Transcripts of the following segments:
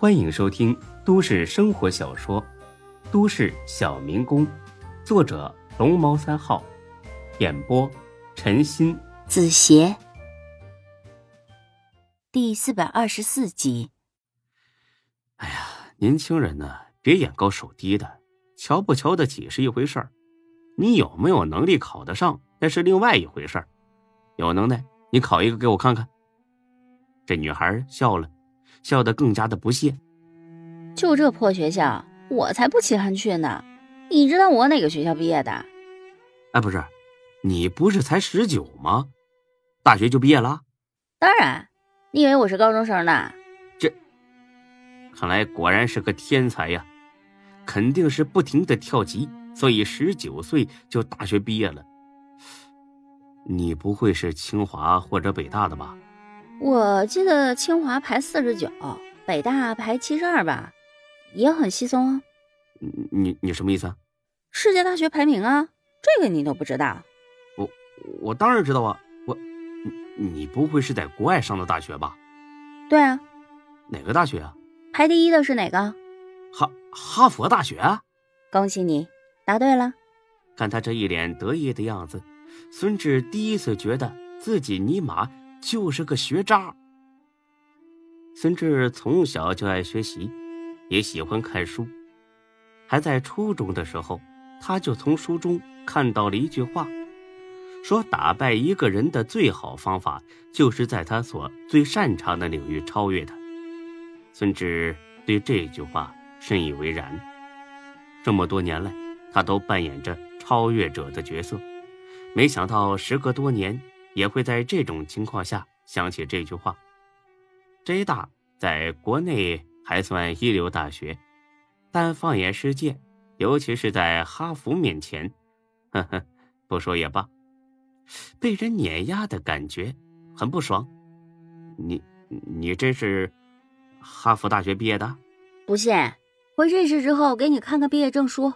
欢迎收听都市生活小说《都市小民工》，作者龙猫三号，演播陈鑫、子邪，第四百二十四集。哎呀，年轻人呢，别眼高手低的，瞧不瞧得起是一回事儿，你有没有能力考得上，那是另外一回事儿。有能耐，你考一个给我看看。这女孩笑了，笑得更加的不屑。就这破学校，我才不稀罕去呢。你知道我哪个学校毕业的？哎，不是，你不是才十九吗？大学就毕业了？当然，你以为我是高中生呢？这，看来果然是个天才呀！肯定是不停的跳级，所以十九岁就大学毕业了。你不会是清华或者北大的吧？我记得清华排四十九，北大排七十二吧，也很稀松啊。你你你什么意思啊？世界大学排名啊，这个你都不知道？我我当然知道啊，我你你不会是在国外上的大学吧？对啊。哪个大学啊？排第一的是哪个？哈哈佛大学啊！恭喜你答对了。看他这一脸得意的样子，孙志第一次觉得自己尼玛。就是个学渣。孙志从小就爱学习，也喜欢看书。还在初中的时候，他就从书中看到了一句话，说打败一个人的最好方法，就是在他所最擅长的领域超越他。孙志对这句话深以为然。这么多年来，他都扮演着超越者的角色，没想到时隔多年。也会在这种情况下想起这句话。J 大在国内还算一流大学，但放眼世界，尤其是在哈佛面前，呵呵，不说也罢。被人碾压的感觉很不爽。你你真是哈佛大学毕业的？不信，我认识之后给你看看毕业证书。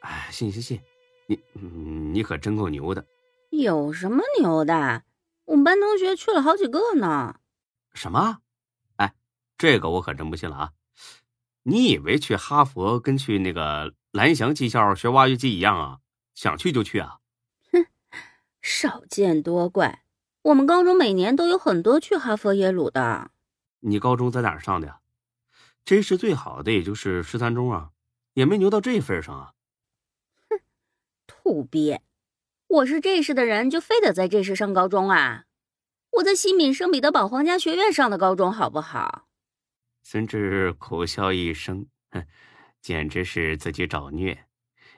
哎，信信信，你你可真够牛的。有什么牛的？我们班同学去了好几个呢。什么？哎，这个我可真不信了啊！你以为去哈佛跟去那个蓝翔技校学挖掘机一样啊？想去就去啊？哼，少见多怪。我们高中每年都有很多去哈佛、耶鲁的。你高中在哪儿上的呀？真是最好的，也就是十三中啊，也没牛到这份上啊。哼，土鳖。我是这市的人，就非得在这市上高中啊？我在西敏圣彼得堡皇家学院上的高中，好不好？孙志苦笑一声，哼，简直是自己找虐。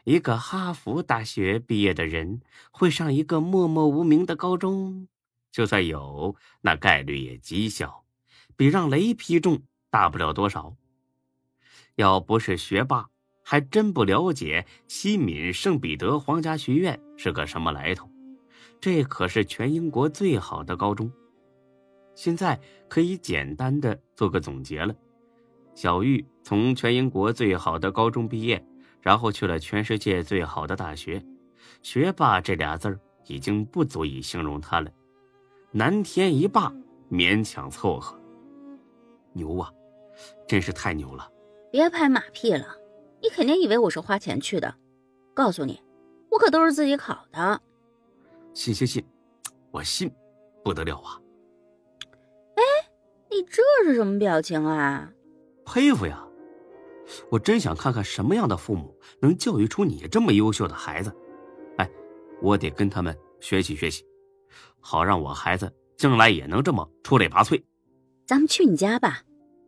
一个哈佛大学毕业的人会上一个默默无名的高中，就算有，那概率也极小，比让雷劈中大不了多少。要不是学霸。还真不了解西敏圣彼得皇家学院是个什么来头，这可是全英国最好的高中。现在可以简单的做个总结了：小玉从全英国最好的高中毕业，然后去了全世界最好的大学。学霸这俩字儿已经不足以形容他了，南天一霸，勉强凑合。牛啊，真是太牛了！别拍马屁了。你肯定以为我是花钱去的，告诉你，我可都是自己考的。信信信，我信，不得了啊！哎，你这是什么表情啊？佩服呀！我真想看看什么样的父母能教育出你这么优秀的孩子。哎，我得跟他们学习学习，好让我孩子将来也能这么出类拔萃。咱们去你家吧。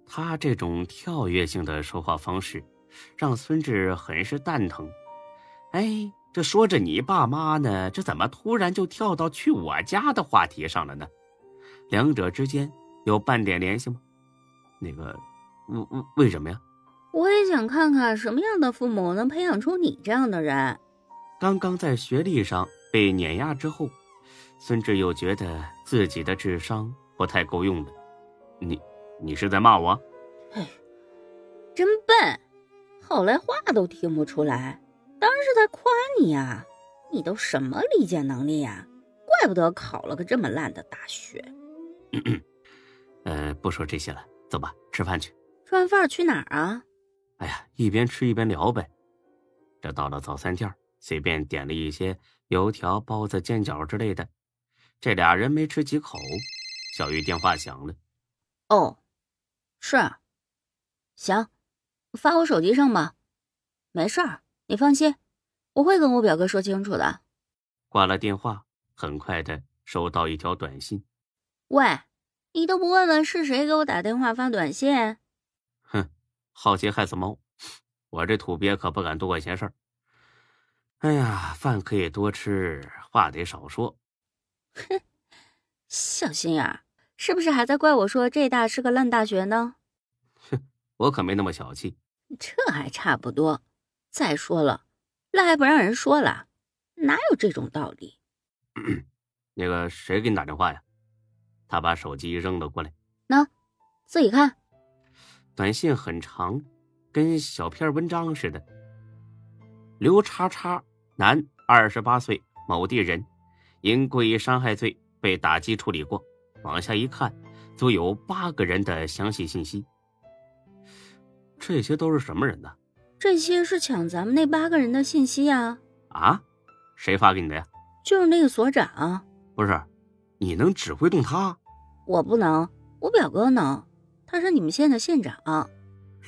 他这种跳跃性的说话方式。让孙志很是蛋疼。哎，这说着你爸妈呢，这怎么突然就跳到去我家的话题上了呢？两者之间有半点联系吗？那个，为为为什么呀？我也想看看什么样的父母能培养出你这样的人。刚刚在学历上被碾压之后，孙志又觉得自己的智商不太够用了。你，你是在骂我？哎，真笨。后来话都听不出来，当然是在夸你呀！你都什么理解能力呀？怪不得考了个这么烂的大学。呃，不说这些了，走吧，吃饭去。吃完饭去哪儿啊？哎呀，一边吃一边聊呗。这到了早餐店，随便点了一些油条、包子、煎饺之类的。这俩人没吃几口，小玉电话响了。哦，是，行，发我手机上吧。没事儿，你放心，我会跟我表哥说清楚的。挂了电话，很快的收到一条短信。喂，你都不问问是谁给我打电话发短信？哼，好奇害死猫，我这土鳖可不敢多管闲事儿。哎呀，饭可以多吃，话得少说。哼，小心眼儿，是不是还在怪我说这大是个烂大学呢？哼，我可没那么小气。这还差不多。再说了，那还不让人说了，哪有这种道理？那个谁给你打电话呀？他把手机扔了过来。那，自己看。短信很长，跟小篇文章似的。刘叉叉，男，二十八岁，某地人。因故意伤害罪被打击处理过。往下一看，足有八个人的详细信息。这些都是什么人呢？这些是抢咱们那八个人的信息呀！啊，谁发给你的呀？就是那个所长。不是，你能指挥动他？我不能，我表哥能。他是你们县的县长。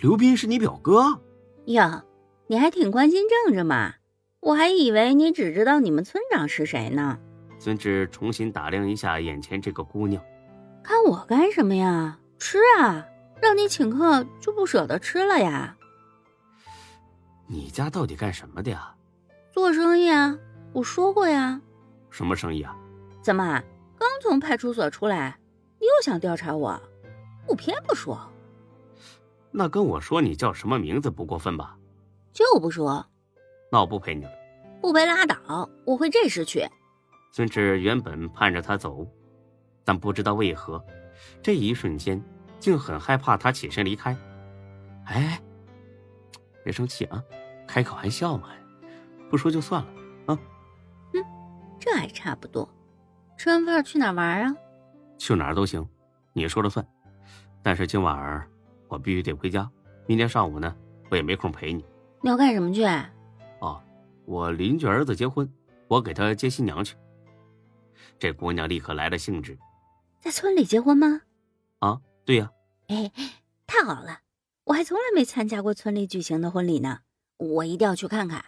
刘斌是你表哥？呀，你还挺关心政治嘛？我还以为你只知道你们村长是谁呢。孙志重新打量一下眼前这个姑娘，看我干什么呀？吃啊！让你请客就不舍得吃了呀？你家到底干什么的呀？做生意啊！我说过呀。什么生意啊？怎么刚从派出所出来，你又想调查我？我偏不说。那跟我说你叫什么名字不过分吧？就不说。那我不陪你了。不陪拉倒，我会这时去。孙志原本盼着他走，但不知道为何，这一瞬间竟很害怕他起身离开。哎，别生气啊，开个玩笑嘛，不说就算了啊。嗯，这还差不多。吃完饭去哪玩啊？去哪儿都行，你说了算。但是今晚儿我必须得回家，明天上午呢，我也没空陪你。你要干什么去？哦，我邻居儿子结婚，我给他接新娘去。这姑娘立刻来了兴致，在村里结婚吗？啊，对呀。哎，太好了！我还从来没参加过村里举行的婚礼呢，我一定要去看看。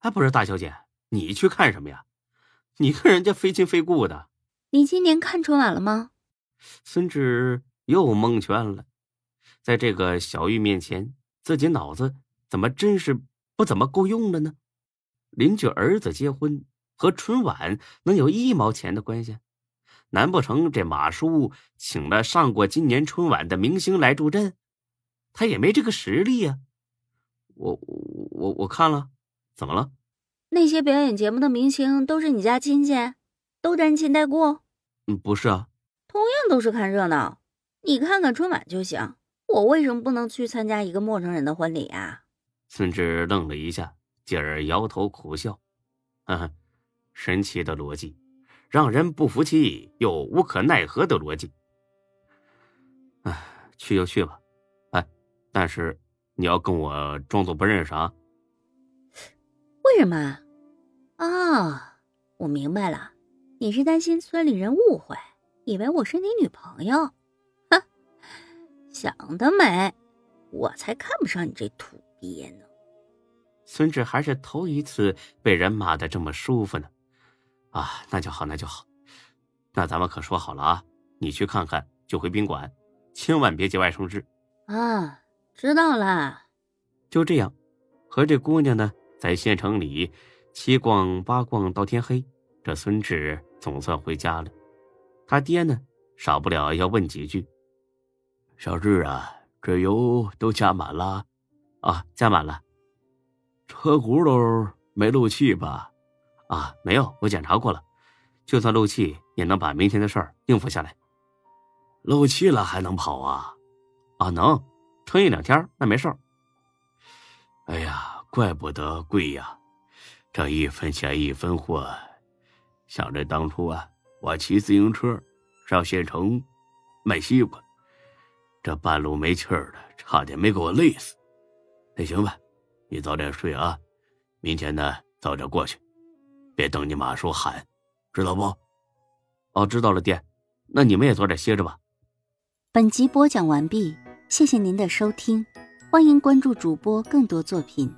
哎，不是大小姐，你去看什么呀？你跟人家非亲非故的。你今年看春晚了吗？孙志又蒙圈了，在这个小玉面前，自己脑子怎么真是不怎么够用了呢？邻居儿子结婚。和春晚能有一毛钱的关系？难不成这马叔请了上过今年春晚的明星来助阵？他也没这个实力呀！我我我看了，怎么了？那些表演节目的明星都是你家亲戚，都沾亲带故？嗯，不是啊。同样都是看热闹，你看看春晚就行。我为什么不能去参加一个陌生人的婚礼啊？孙志愣了一下，继而摇头苦笑，哈哈。神奇的逻辑，让人不服气又无可奈何的逻辑。哎，去就去吧，哎，但是你要跟我装作不认识啊。为什么？啊，我明白了，你是担心村里人误会，以为我是你女朋友。哼，想得美，我才看不上你这土鳖呢。孙志还是头一次被人骂的这么舒服呢。啊，那就好，那就好，那咱们可说好了啊！你去看看就回宾馆，千万别节外生枝。啊，知道了。就这样，和这姑娘呢，在县城里七逛八逛到天黑，这孙志总算回家了。他爹呢，少不了要问几句：“小志啊，这油都加满了？啊，加满了。车轱辘没漏气吧？”啊，没有，我检查过了，就算漏气也能把明天的事儿应付下来。漏气了还能跑啊？啊，能，撑一两天那没事儿。哎呀，怪不得贵呀，这一分钱一分货。想着当初啊，我骑自行车上县城卖西瓜，这半路没气儿了，差点没给我累死。那行吧，你早点睡啊，明天呢早点过去，别等你妈说喊，知道不？哦，知道了，爹。那你们也早点歇着吧。本集播讲完毕，谢谢您的收听，欢迎关注主播更多作品。